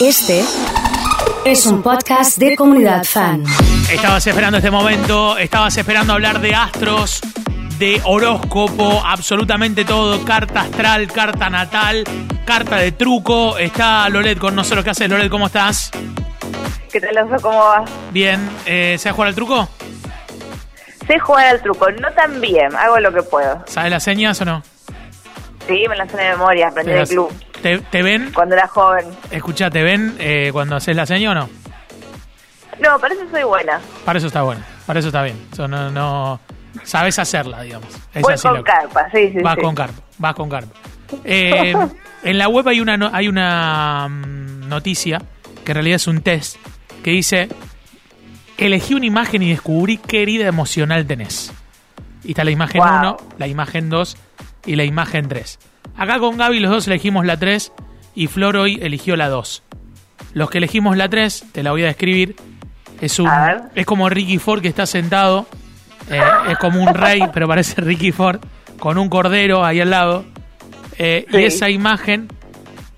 Este es un podcast de comunidad fan. Estabas esperando este momento, estabas esperando hablar de astros, de horóscopo, absolutamente todo, carta astral, carta natal, carta de truco. Está Loret con nosotros. ¿Qué haces, Loret? ¿Cómo estás? ¿Qué tal, Oso? ¿Cómo vas? Bien. Eh, ¿Sabes jugar al truco? Sé jugar al truco, no tan bien, hago lo que puedo. ¿Sabes las señas o no? Sí, me las sé de memoria, aprendí del las- club ¿Te, te ven? cuando era joven. Escucha, ¿te ven eh, cuando haces la seña o no? No, parece que soy buena. Para eso está bueno, para eso está bien. Eso no, no sabes hacerla, digamos. Es Voy así con carpa, sí, sí, Vas sí. con carpa, vas con carpa. Eh, en la web hay una no- hay una mm, noticia que en realidad es un test que dice elegí una imagen y descubrí qué herida emocional tenés. Y está la imagen Wow. 1, la imagen 2 y la imagen 3. Acá con Gaby los dos elegimos la 3 y Flor hoy eligió la 2. Los que elegimos la 3, te la voy a describir, es un A es como Ricky Ford que está sentado, eh, es como un rey, pero parece Ricky Ford, con un cordero ahí al lado. Eh, Sí. Y esa imagen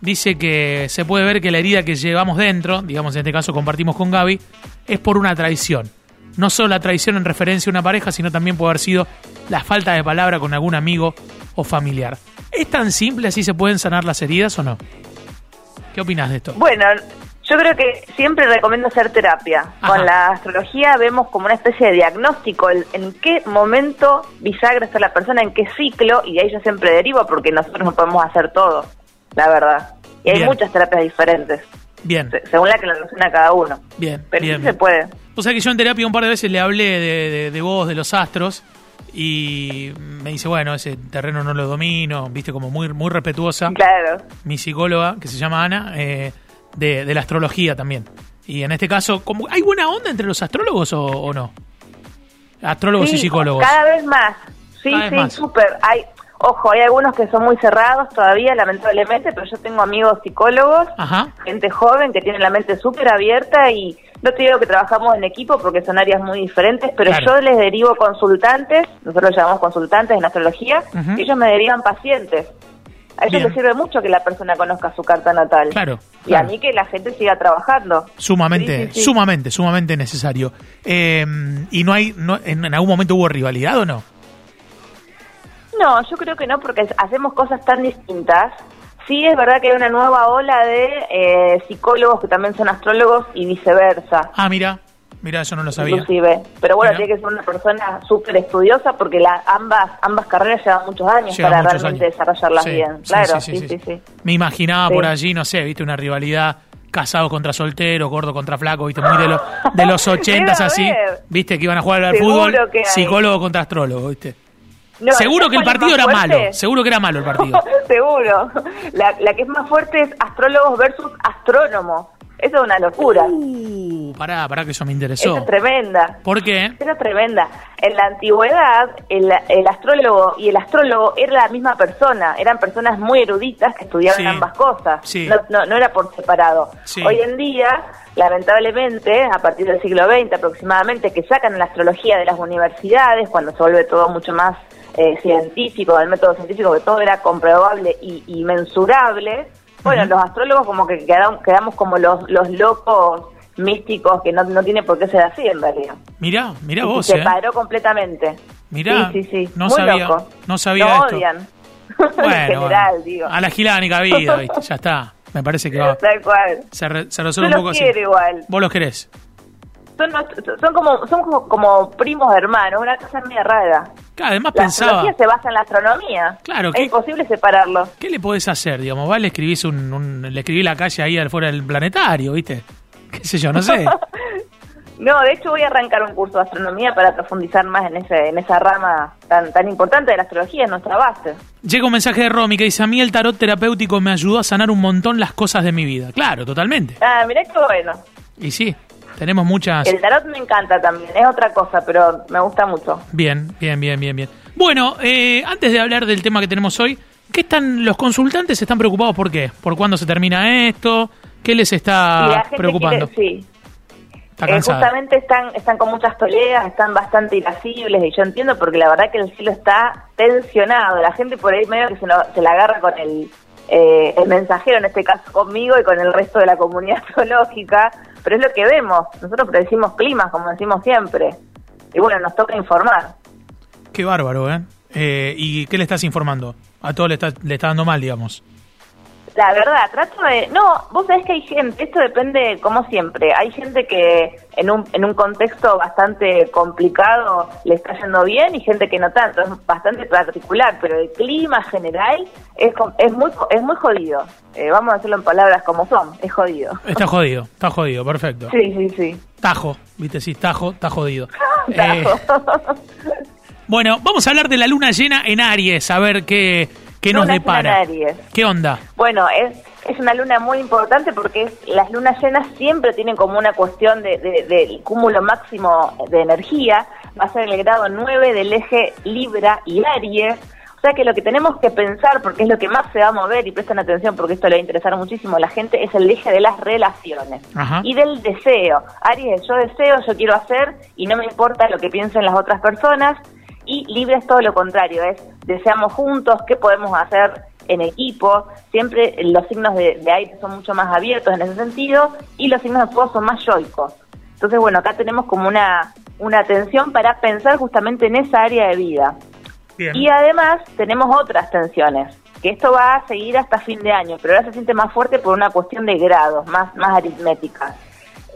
dice que se puede ver que la herida que llevamos dentro, digamos en este caso compartimos con Gaby, es por una traición. No solo la traición en referencia a una pareja, sino también puede haber sido la falta de palabra con algún amigo o familiar. ¿Es tan simple así se pueden sanar las heridas o no? ¿Qué opinas de esto? Bueno, yo creo que siempre recomiendo hacer terapia. Ajá. Con la astrología vemos como una especie de diagnóstico el- en qué momento bisagra está la persona, en qué ciclo, y de ahí yo siempre derivo porque nosotros no podemos hacer todo, la verdad. Y hay Bien. muchas terapias diferentes, Bien, se- según la que la relaciona cada uno. bien, Pero bien. sí se puede. O sea que yo en terapia un par de veces le hablé de, de, de vos, de los astros, y me dice, bueno, ese terreno no lo domino, viste, como muy, muy respetuosa. Claro. Mi psicóloga, que se llama Ana, eh, de, de la astrología también. Y en este caso, como ¿hay buena onda entre los astrólogos o, o no? Astrólogos y psicólogos. Cada vez más. Sí, Cada sí, súper. Hay, ojo, hay algunos que son muy cerrados todavía, lamentablemente, pero yo tengo amigos psicólogos, Ajá. gente joven que tiene la mente súper abierta y no te digo que trabajamos en equipo porque son áreas muy diferentes, pero Claro. yo les derivo consultantes, nosotros los llamamos consultantes en astrología, y ellos me derivan pacientes. A ellos Bien. les sirve mucho que la persona conozca su carta natal. Claro, Y a mí que la gente siga trabajando. Sumamente, Sí, sí, sí. sumamente, sumamente necesario. Eh, y no hay, no, en, en algún momento hubo rivalidad o no? No, yo creo que no, porque hacemos cosas tan distintas. Sí, es verdad que hay una nueva ola de eh, psicólogos que también son astrólogos y viceversa, Ah, mira, mira, yo no lo sabía. inclusive. Pero bueno, Mira. tiene que ser una persona súper estudiosa porque la, ambas ambas carreras llevan muchos años Lleva para muchos realmente años. desarrollarlas Sí, bien. sí, Claro, sí, sí, sí. Me imaginaba por allí, no sé, viste, una rivalidad casado contra soltero, gordo contra flaco, viste, muy de, lo- de los ochentas así, viste, que iban a jugar al Seguro fútbol, psicólogo contra astrólogo, viste. No, seguro ¿sabes que el es partido era fuerte? malo, seguro que era malo el partido. Seguro. La, la que es más fuerte es astrólogos versus astrónomos. Eso es una locura. Uh, pará, pará que eso me Eso interesó. es tremenda. ¿Por qué? Era tremenda. En la antigüedad, el, el astrólogo y el astrólogo era la misma persona. Eran personas muy eruditas que estudiaban Sí. ambas cosas. Sí. No, no, no era por separado. Sí. Hoy en día, lamentablemente, a partir del siglo XX aproximadamente, que sacan la astrología de las universidades, cuando se vuelve todo mucho más eh, científico, del método científico, que todo era comprobable y, y mensurable, bueno, los astrólogos como que quedamos, quedamos como los, los locos místicos que no, no tiene por qué ser así en realidad. Mirá, mirá Y vos, se eh. paró completamente. Mirá, sí, sí, sí. no Muy sabía, loco. no sabía esto. odian. Bueno, en general, bueno. digo. A la gilánica vida, viste, ya está. Me parece que va, Tal cual. se, re- se Yo resuelve un los poco así. igual. Vos los querés. Son, como son como, como primos hermanos, una cosa media rara. Claro, además La pensaba, astrología se basa en la astronomía. Claro, Es imposible separarlo. ¿qué le podés hacer? Digamos, vale, escribís un, un- le escribí la calle ahí al fuera del planetario, ¿viste? ¿Qué sé yo? No sé. No, de hecho voy a arrancar un curso de astronomía para profundizar más en ese en esa rama tan tan importante de la astrología, es nuestra base. Llega un mensaje de Romy que dice, a mí el tarot terapéutico me ayudó a sanar un montón las cosas de mi vida. Claro, totalmente. Ah, mirá qué bueno. Y sí, tenemos muchas... El tarot me encanta también, es otra cosa, pero me gusta mucho. Bien, bien, bien, bien, bien. Bueno, eh, antes de hablar del tema que tenemos hoy, ¿qué están los consultantes están preocupados por qué? ¿Por cuándo se termina esto? ¿Qué les está la gente preocupando? quiere- sí. Está Eh, justamente están están con muchas toleas, están bastante irascibles y yo entiendo porque la verdad que el cielo está tensionado. La gente por ahí medio que se, lo- se la agarra con el eh, el mensajero en este caso conmigo y con el resto de la comunidad zoológica, pero es lo que vemos. Nosotros predecimos climas, como decimos siempre. Y bueno, nos toca informar. Qué bárbaro, ¿eh? eh y qué le estás informando? A todo le está, le está dando mal, digamos. La verdad, trato de... No, vos sabés que hay gente, esto depende, como siempre, hay gente que en un, en un contexto bastante complicado le está yendo bien y gente que no tanto, es bastante particular, pero el clima general es, es, muy, es muy jodido. Eh, vamos a decirlo en palabras como son, es jodido. Está jodido, está jodido, perfecto. Sí, sí, sí. Tajo, viste, sí, tajo, está jodido. Eh, bueno, vamos a hablar de la luna llena en Aries, a ver qué ¿Qué nos depara? ¿Qué onda? Bueno, es, es una luna muy importante porque las lunas llenas siempre tienen como una cuestión de, del cúmulo máximo de energía. Va a ser el grado 9 del eje Libra y Aries. O sea que lo que tenemos que pensar, porque es lo que más se va a mover, y prestan atención porque esto le va a interesar muchísimo a la gente, es el eje de las relaciones y del deseo. Aries, yo deseo, yo quiero hacer y no me importa lo que piensen las otras personas y libre es todo lo contrario, es deseamos juntos, qué podemos hacer en equipo, siempre los signos de, aire son mucho más abiertos en ese sentido y los signos de fuego son más yoicos. Entonces, bueno, acá tenemos como una, una atención para pensar justamente en esa área de vida. Y además tenemos otras tensiones, que esto va a seguir hasta fin de año, pero ahora se siente más fuerte por una cuestión de grados, más, más aritmética.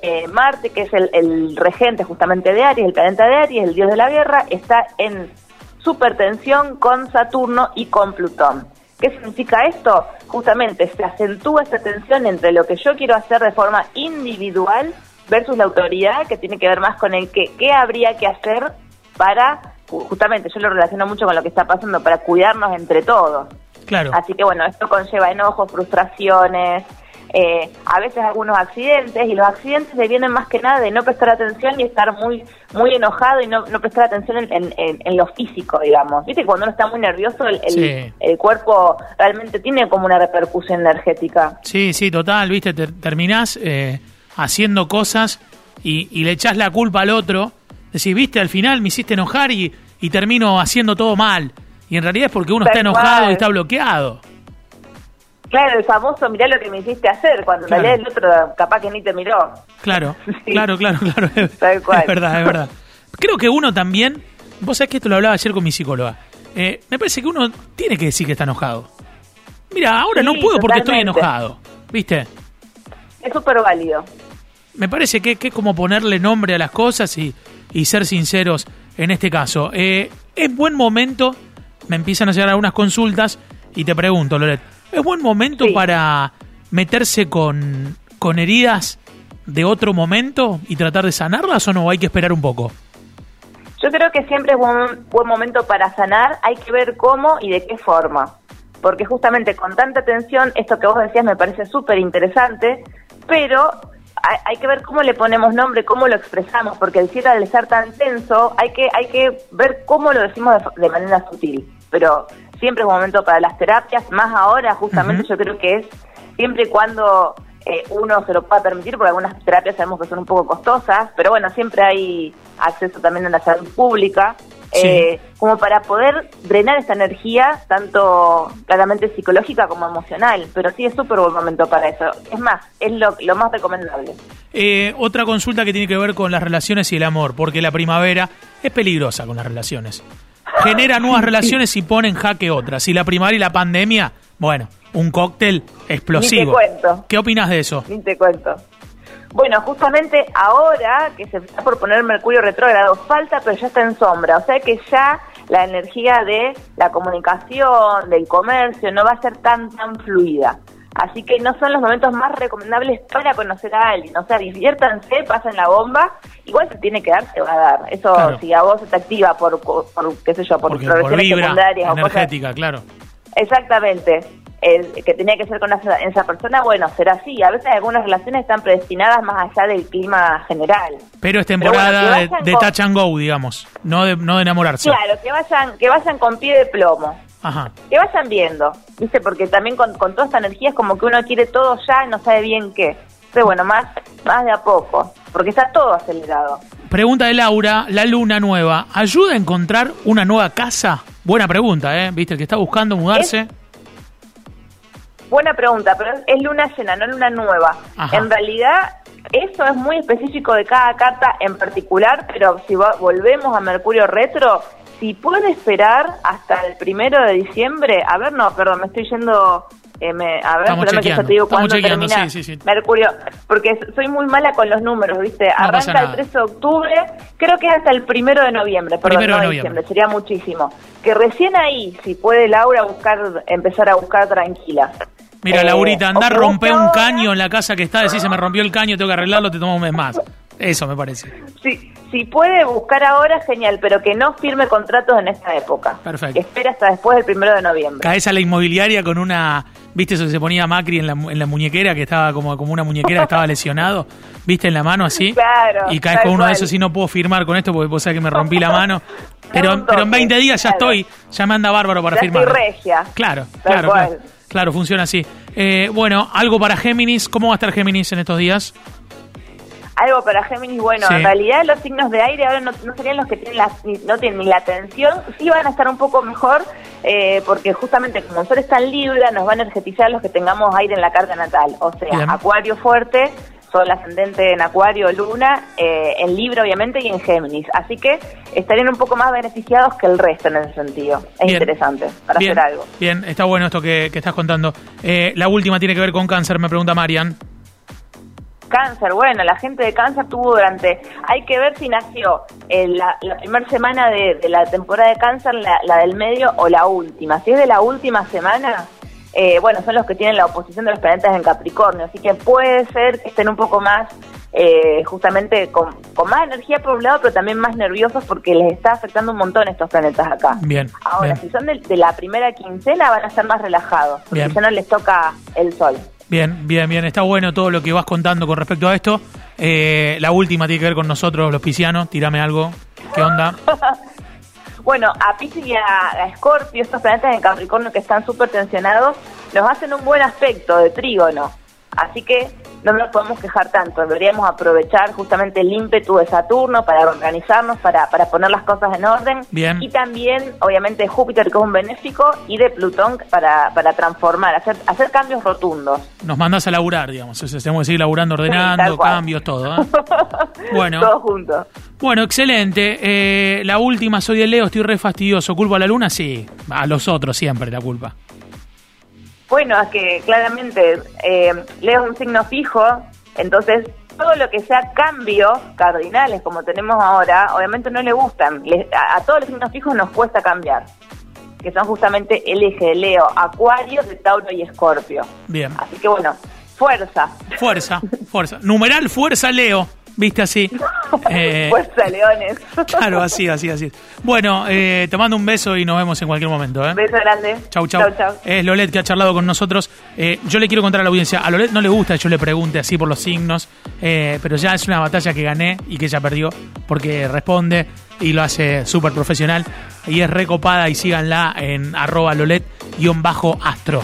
Eh, Marte, que es el, regente justamente de Aries, el planeta de Aries, el dios de la guerra, está en supertensión con Saturno y con Plutón. ¿Qué significa esto? Justamente se acentúa esta tensión entre lo que yo quiero hacer de forma individual versus la autoridad, que tiene que ver más con el que, qué habría que hacer para, justamente yo lo relaciono mucho con lo que está pasando, para cuidarnos entre todos. Claro. Así que bueno, esto conlleva enojos, frustraciones, eh, a veces algunos accidentes y los accidentes se vienen más que nada de no prestar atención y estar muy muy enojado y no, prestar atención en, lo físico, digamos. Viste, cuando uno está muy nervioso el, el, cuerpo realmente tiene como una repercusión energética. Sí, sí, total, viste, terminás eh, haciendo cosas y, y le echás la culpa al otro. Decís, viste, al final me hiciste enojar y, y termino haciendo todo mal. Y en realidad es porque uno está enojado y está bloqueado. Claro, el famoso mirá lo que me hiciste hacer, cuando en el otro capaz que ni te miró. Claro, claro, claro, claro. Es, verdad, es verdad. Creo que uno también, vos sabés que esto lo hablaba ayer con mi psicóloga, eh, me parece que uno tiene que decir que está enojado. Mira, ahora no puedo porque estoy enojado, ¿viste? Es súper válido. Me parece que, que, es como ponerle nombre a las cosas y, y ser sinceros en este caso. Eh, es buen momento, me empiezan a llegar algunas consultas y te pregunto, Loret, ¿Es buen momento para meterse con, con heridas de otro momento y tratar de sanarlas o no? ¿Hay que esperar un poco? Yo creo que siempre es un buen momento para sanar, hay que ver cómo y de qué forma. Porque justamente con tanta tensión, esto que vos decías me parece súper interesante, pero hay, que ver cómo le ponemos nombre, cómo lo expresamos, porque el cierre al estar tan tenso, hay que, hay que ver cómo lo decimos de manera sutil. Pero siempre es un momento para las terapias, más ahora justamente yo creo que es siempre y cuando eh, uno se lo pueda permitir, porque algunas terapias sabemos que son un poco costosas, pero bueno, siempre hay acceso también a la salud pública, eh, como para poder drenar esta energía, tanto claramente psicológica como emocional, pero sí es súper buen momento para eso. Es más, es lo, lo más recomendable. Eh, otra consulta que tiene que ver con las relaciones y el amor, porque la primavera es peligrosa con las relaciones genera nuevas relaciones y pone en jaque otras. Y la primaria y la pandemia, bueno, un cóctel explosivo. Ni te cuento. ¿Qué opinas de eso? Ni te cuento. Bueno, justamente ahora que se está por poner Mercurio retrógrado, falta, pero ya está en sombra. O sea que ya la energía de la comunicación, del comercio, no va a ser tan, tan fluida. Así que no son los momentos más recomendables para conocer a alguien. O sea, diviértanse, pasen la bomba. Igual se tiene que dar, se va a dar. Eso, si a vos se te activa por, por, qué sé yo, por Porque, progresiones secundarias energética, claro. Exactamente. que tenía que ser con esa, persona, bueno, será así. A veces algunas relaciones están predestinadas más allá del clima general. Pero es temporada de, de touch and go, digamos, no de, no de enamorarse. Claro, que vayan, que vayan con pie de plomo. Que vayan viendo, ¿viste? Porque también con, toda esta energía es como que uno quiere todo ya y no sabe bien qué. Pero bueno, más, más de a poco, porque está todo acelerado. Pregunta de Laura, la luna nueva, ¿ayuda a encontrar una nueva casa? Buena pregunta, ¿eh? ¿Viste? El que está buscando mudarse. Buena pregunta, pero es luna llena, no luna nueva. Ajá. En realidad, eso es muy específico de cada carta en particular, pero si volvemos a Mercurio retro, si puede esperar hasta el primero de diciembre, a ver, no, perdón, me estoy yendo, eh, me- a ver, espérame que ya chequeando, te digo cuándo termina sí, sí, sí. Mercurio, porque soy muy mala con los números, ¿viste? Arranca el nada. 13 de octubre, creo que es hasta el primero de noviembre, perdón, Primero de no noviembre. diciembre, sería muchísimo. Que recién ahí, si puede Laura buscar, empezar a buscar tranquila. Mira, Eh, Laurita, andá, o que rompe busque un caño en la casa que está, decís se me rompió el caño, tengo que arreglarlo, te toma un mes más. Eso me parece. Si, si puede buscar ahora, genial, pero que no firme contratos en esta época. Perfecto. Espera hasta después del primero de noviembre. Caes a la inmobiliaria con una. ¿Viste eso que se ponía Macri en la, en la muñequera, que estaba como, como una muñequera que estaba lesionado? ¿Viste en la mano así? Claro, Y caes con uno de esos y no puedo firmar con esto porque vos sabés que me rompí la mano. Pero, pero en toque, 20 días ya claro. estoy, ya me anda bárbaro para Ya firmar. estoy regia. Claro, claro, claro. Claro, funciona así. Eh, bueno, algo para Géminis. ¿Cómo va a estar Géminis en estos días? Algo para Géminis, bueno, Sí. en realidad los signos de aire ahora no, no serían los que tienen la, no tienen ni la tensión, sí van a estar un poco mejor, eh, porque justamente como el Sol está en Libra, nos va a energetizar los que tengamos aire en la carta natal. O sea, Bien. Acuario fuerte, Sol ascendente en Acuario, Luna, eh, en Libra obviamente y en Géminis. Así que estarían un poco más beneficiados que el resto en ese sentido. Es Bien. interesante para bien, hacer algo. Bien, está bueno esto que, que estás contando. Eh, la última tiene que ver con cáncer, me pregunta Marian. Cáncer, bueno, la gente de cáncer tuvo durante, hay que ver si nació en la, la primera semana de, de la temporada de cáncer, la, la del medio o la última. Si es de la última semana, eh, bueno, son los que tienen la oposición de los planetas en Capricornio, así que puede ser que estén un poco más, eh, justamente con, con más energía por un lado, pero también más nerviosos porque les está afectando un montón estos planetas acá. Bien, Ahora, bien. si son de, de la primera quincena, van a estar más relajados, porque Bien. ya no les toca el sol. Bien, bien, bien. Está bueno todo lo que vas contando con respecto a esto. Eh, la última tiene que ver con nosotros, los piscianos. Tírame algo. ¿Qué onda? Bueno, a Pisces y a, a Scorpio, estos planetas en Capricornio que están súper tensionados, nos hacen un buen aspecto de trígono. Así que no nos podemos quejar tanto. Deberíamos aprovechar justamente el ímpetu de Saturno para organizarnos, para, para poner las cosas en orden. Bien. Y también, obviamente, Júpiter, que es un benéfico, y de Plutón para, para transformar, hacer, hacer cambios rotundos. Nos mandás a laburar, digamos. O sea, tenemos que seguir laburando, ordenando, cambios, todo. ¿eh? Bueno. Todos juntos. Bueno, excelente. Eh, la última, soy de Leo, estoy re fastidioso. ¿Culpo a la luna? Sí. A los otros siempre la culpa. Bueno, es que claramente eh, Leo es un signo fijo, entonces todo lo que sea cambios cardinales como tenemos ahora, obviamente no le gustan. Le- a, a todos los signos fijos nos cuesta cambiar, que son justamente el eje de Leo, Acuario, de Tauro y Escorpio. Bien. Así que bueno, fuerza. Fuerza, fuerza. Numeral fuerza Leo. ¿Viste así? Eh, fuerza, leones. claro, así, así, así. Bueno, eh, te mando un beso y nos vemos en cualquier momento. ¿eh? Beso grande. Chau, chau. Chau, chau. Es Lolet que ha charlado con nosotros. Eh, yo le quiero contar a la audiencia, a Lolet no le gusta que yo le pregunte así por los signos, pero ya es una batalla que gané y que ella perdió porque responde y lo hace súper profesional. Y es recopada y síganla en arroba Lolet-astro.